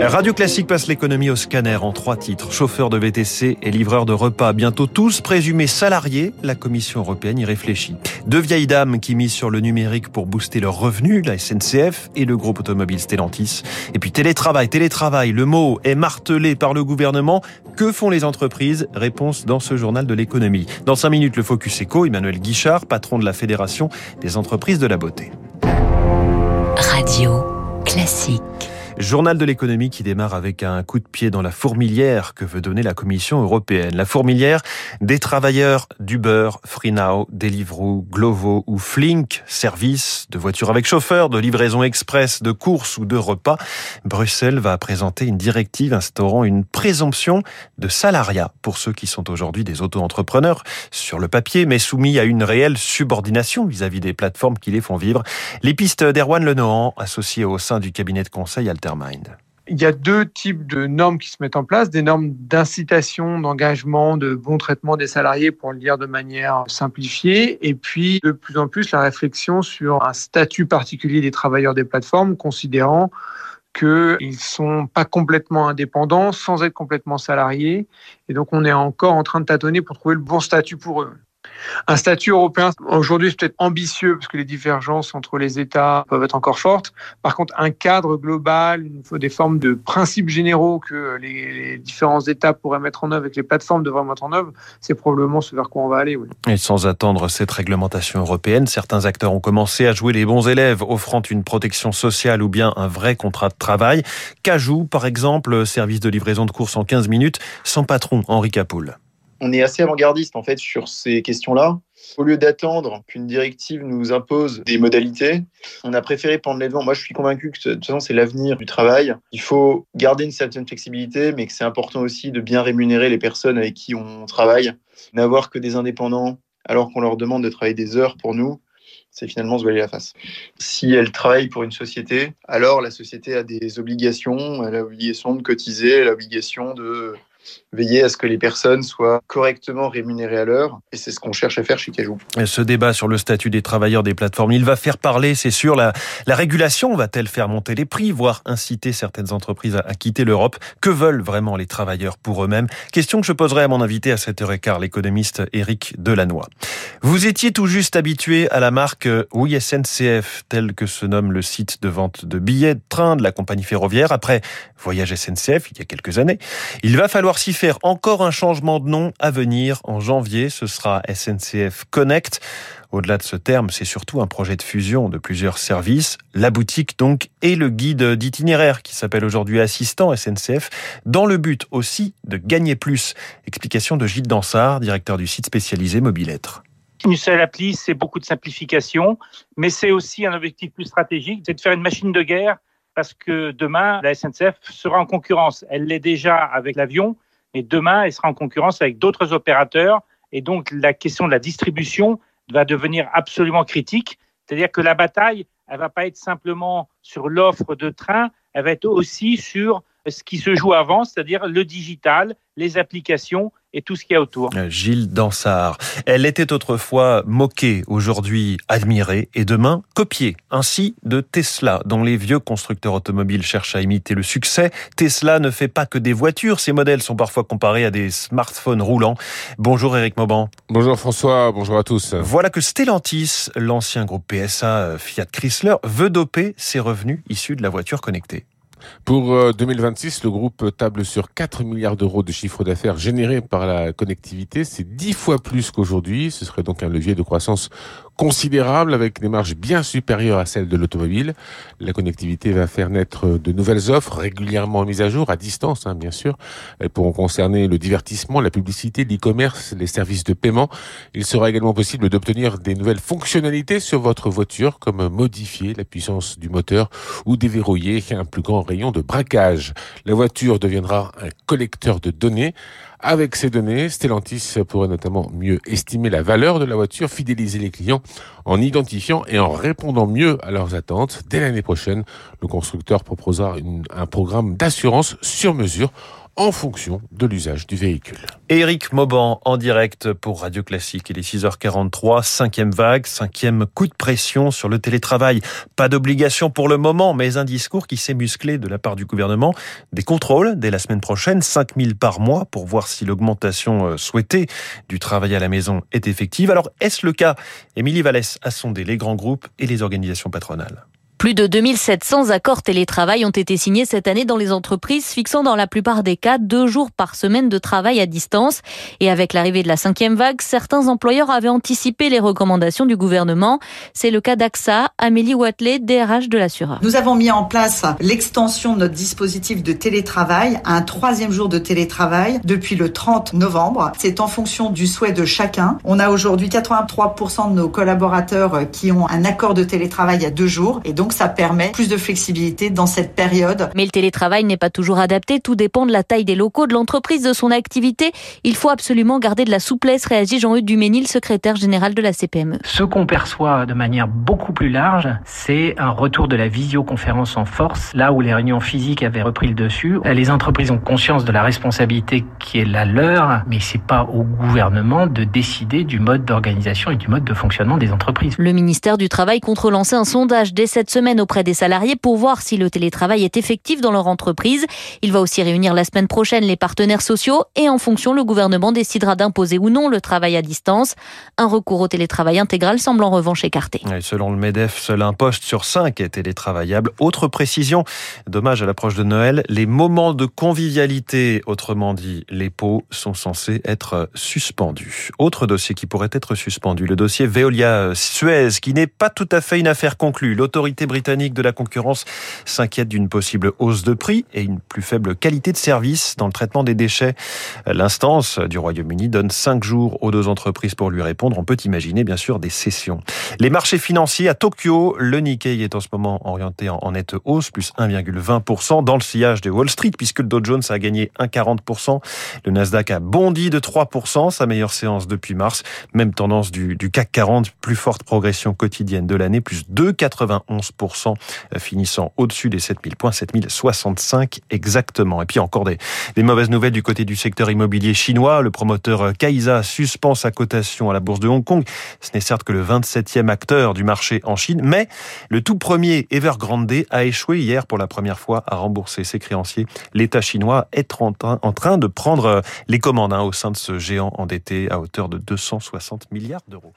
Radio Classique passe l'économie au scanner en trois titres. Chauffeur de VTC et livreur de repas. Bientôt tous présumés salariés. La Commission européenne y réfléchit. Deux vieilles dames qui misent sur le numérique pour booster leurs revenus, la SNCF et le groupe automobile Stellantis. Et puis télétravail, télétravail. Le mot est martelé par le gouvernement. Que font les entreprises? Réponse dans ce journal de l'économie. Dans cinq minutes, le Focus Eco. Emmanuel Guichard, patron de la Fédération des entreprises de la beauté. Radio Classique. Journal de l'économie qui démarre avec un coup de pied dans la fourmilière que veut donner la Commission européenne. La fourmilière des travailleurs d'Uber, FreeNow, Deliveroo, Glovo ou Flink, services de voitures avec chauffeur, de livraison express, de courses ou de repas. Bruxelles va présenter une directive instaurant une présomption de salariat pour ceux qui sont aujourd'hui des auto-entrepreneurs sur le papier, mais soumis à une réelle subordination vis-à-vis des plateformes qui les font vivre. Les pistes d'Erwan Lenohan, associé au sein du cabinet de conseil il y a deux types de normes qui se mettent en place, des normes d'incitation, d'engagement, de bon traitement des salariés, pour le dire de manière simplifiée, et puis de plus en plus la réflexion sur un statut particulier des travailleurs des plateformes, considérant qu'ils ne sont pas complètement indépendants, sans être complètement salariés, et donc on est encore en train de tâtonner pour trouver le bon statut pour eux. Un statut européen, aujourd'hui, c'est peut-être ambitieux parce que les divergences entre les États peuvent être encore fortes. Par contre, un cadre global, il faut des formes de principes généraux que les, différents États pourraient mettre en œuvre et que les plateformes devraient mettre en œuvre, c'est probablement ce vers quoi on va aller. Et sans attendre cette réglementation européenne, certains acteurs ont commencé à jouer les bons élèves, offrant une protection sociale ou bien un vrai contrat de travail. Cajou, par exemple, service de livraison de courses en 15 minutes, sans patron, Henri Capoul on est assez avant-gardiste en fait sur ces questions-là. Au lieu d'attendre qu'une directive nous impose des modalités, on a préféré prendre les devants. Moi, je suis convaincu que de toute façon, c'est l'avenir du travail. Il faut garder une certaine flexibilité, mais que c'est important aussi de bien rémunérer les personnes avec qui on travaille. N'avoir que des indépendants alors qu'on leur demande de travailler des heures pour nous, c'est finalement se voiler la face. Si elles travaillent pour une société, alors la société a des obligations, elle a l'obligation de cotiser, elle a l'obligation de veiller à ce que les personnes soient correctement rémunérées à l'heure. Et c'est ce qu'on cherche à faire chez Cajou. Ce débat sur le statut des travailleurs des plateformes, il va faire parler, c'est sûr. La, la régulation va-t-elle faire monter les prix, voire inciter certaines entreprises à, quitter l'Europe? Que veulent vraiment les travailleurs pour eux-mêmes? Question que je poserai à mon invité à 7h15, l'économiste Éric Delannoy. Vous étiez tout juste habitué à la marque Oui SNCF, tel que se nomme le site de vente de billets de train de la compagnie ferroviaire. Après Voyage SNCF, il y a quelques années, il va falloir faire encore un changement de nom à venir en janvier. Ce sera SNCF Connect. Au-delà de ce terme, c'est surtout un projet de fusion de plusieurs services, la boutique donc et le guide d'itinéraire qui s'appelle aujourd'hui Assistant SNCF, dans le but aussi de gagner plus. Explication de Gilles Dansard, directeur du site spécialisé Mobilettre. Une seule appli, c'est beaucoup de simplification, mais c'est aussi un objectif plus stratégique, c'est de faire une machine de guerre parce que demain, la SNCF sera en concurrence. Elle l'est déjà avec l'avion, mais demain, elle sera en concurrence avec d'autres opérateurs. Et donc, la question de la distribution va devenir absolument critique. C'est-à-dire que la bataille, elle va pas être simplement sur l'offre de train, elle va être aussi sur ce qui se joue avant, c'est-à-dire le digital, les applications et tout ce qu'il y a autour. Euh, Gilles Dansard. Elle était autrefois moquée, aujourd'hui admirée et demain copiée. Ainsi de Tesla, dont les vieux constructeurs automobiles cherchent à imiter le succès. Tesla ne fait pas que des voitures. Ses modèles sont parfois comparés à des smartphones roulants. Bonjour Eric Mauban. Bonjour François, bonjour à tous. Voilà que Stellantis, l'ancien groupe PSA Fiat Chrysler, veut doper ses revenus issus de la voiture connectée. Pour 2026, euh, le groupe table sur 4 milliards d'euros de chiffre d'affaires générés par la connectivité. C'est 10 fois plus qu'aujourd'hui. Ce serait donc un levier de croissance considérable avec des marges bien supérieures à celles de l'automobile. La connectivité va faire naître de nouvelles offres régulièrement mises à jour à distance, hein, bien sûr. Elles pourront concerner le divertissement, la publicité, l'e-commerce, les services de paiement. Il sera également possible d'obtenir des nouvelles fonctionnalités sur votre voiture, comme modifier la puissance du moteur ou déverrouiller un plus grand rayon de braquage. La voiture deviendra un collecteur de données avec ces données, Stellantis pourrait notamment mieux estimer la valeur de la voiture, fidéliser les clients en identifiant et en répondant mieux à leurs attentes. Dès l'année prochaine, le constructeur proposera un programme d'assurance sur mesure en fonction de l'usage du véhicule. Éric Mauban en direct pour Radio Classique. Il est 6h43, cinquième vague, cinquième coup de pression sur le télétravail. Pas d'obligation pour le moment, mais un discours qui s'est musclé de la part du gouvernement. Des contrôles dès la semaine prochaine, 5000 par mois pour voir si l'augmentation euh, souhaitée du travail à la maison est effective. Alors, est-ce le cas? Émilie Vallès a sondé les grands groupes et les organisations patronales. Plus de 2700 accords télétravail ont été signés cette année dans les entreprises, fixant dans la plupart des cas deux jours par semaine de travail à distance. Et avec l'arrivée de la cinquième vague, certains employeurs avaient anticipé les recommandations du gouvernement. C'est le cas d'AXA, Amélie Watley, DRH de l'assureur. Nous avons mis en place l'extension de notre dispositif de télétravail à un troisième jour de télétravail depuis le 30 novembre. C'est en fonction du souhait de chacun. On a aujourd'hui 83% de nos collaborateurs qui ont un accord de télétravail à deux jours et donc ça permet plus de flexibilité dans cette période. Mais le télétravail n'est pas toujours adapté, tout dépend de la taille des locaux, de l'entreprise, de son activité. Il faut absolument garder de la souplesse, réagit Jean-Eudes Duménil, secrétaire général de la CPME. Ce qu'on perçoit de manière beaucoup plus large, c'est un retour de la visioconférence en force, là où les réunions physiques avaient repris le dessus. Les entreprises ont conscience de la responsabilité qui est la leur, mais c'est pas au gouvernement de décider du mode d'organisation et du mode de fonctionnement des entreprises. Le ministère du Travail compte relancer un sondage dès cette semaine auprès des salariés pour voir si le télétravail est effectif dans leur entreprise. Il va aussi réunir la semaine prochaine les partenaires sociaux et en fonction, le gouvernement décidera d'imposer ou non le travail à distance. Un recours au télétravail intégral semble en revanche écarté. selon le MEDEF, seul un poste sur cinq est télétravaillable. Autre précision, dommage à l'approche de Noël, les moments de convivialité, autrement dit les pots, sont censés être suspendus. Autre dossier qui pourrait être suspendu, le dossier Veolia Suez, qui n'est pas tout à fait une affaire conclue. L'autorité britannique de la concurrence s'inquiète d'une possible hausse de prix et une plus faible qualité de service dans le traitement des déchets. L'instance du Royaume-Uni donne cinq jours aux deux entreprises pour lui répondre. On peut imaginer bien sûr des cessions. Les marchés financiers à Tokyo, le Nikkei est en ce moment orienté en nette hausse, plus 1,20% dans le sillage de Wall Street puisque le Dow Jones a gagné 1,40%. Le Nasdaq a bondi de 3%, sa meilleure séance depuis mars. Même tendance du, du CAC 40, plus forte progression quotidienne de l'année, plus 2,91%. Euh, finissant au-dessus des 7000 points, 7065 exactement. Et puis encore des, mauvaises nouvelles du côté du secteur immobilier chinois. Le promoteur Kaisa euh, suspend sa cotation à la bourse de Hong Kong. Ce n'est certes que le 27e acteur du marché en Chine, mais le tout premier Evergrande a échoué hier pour la première fois à rembourser ses créanciers. L'État chinois est en train, en train de prendre euh, les commandes hein, au sein de ce géant endetté à hauteur de 260 milliards d'euros.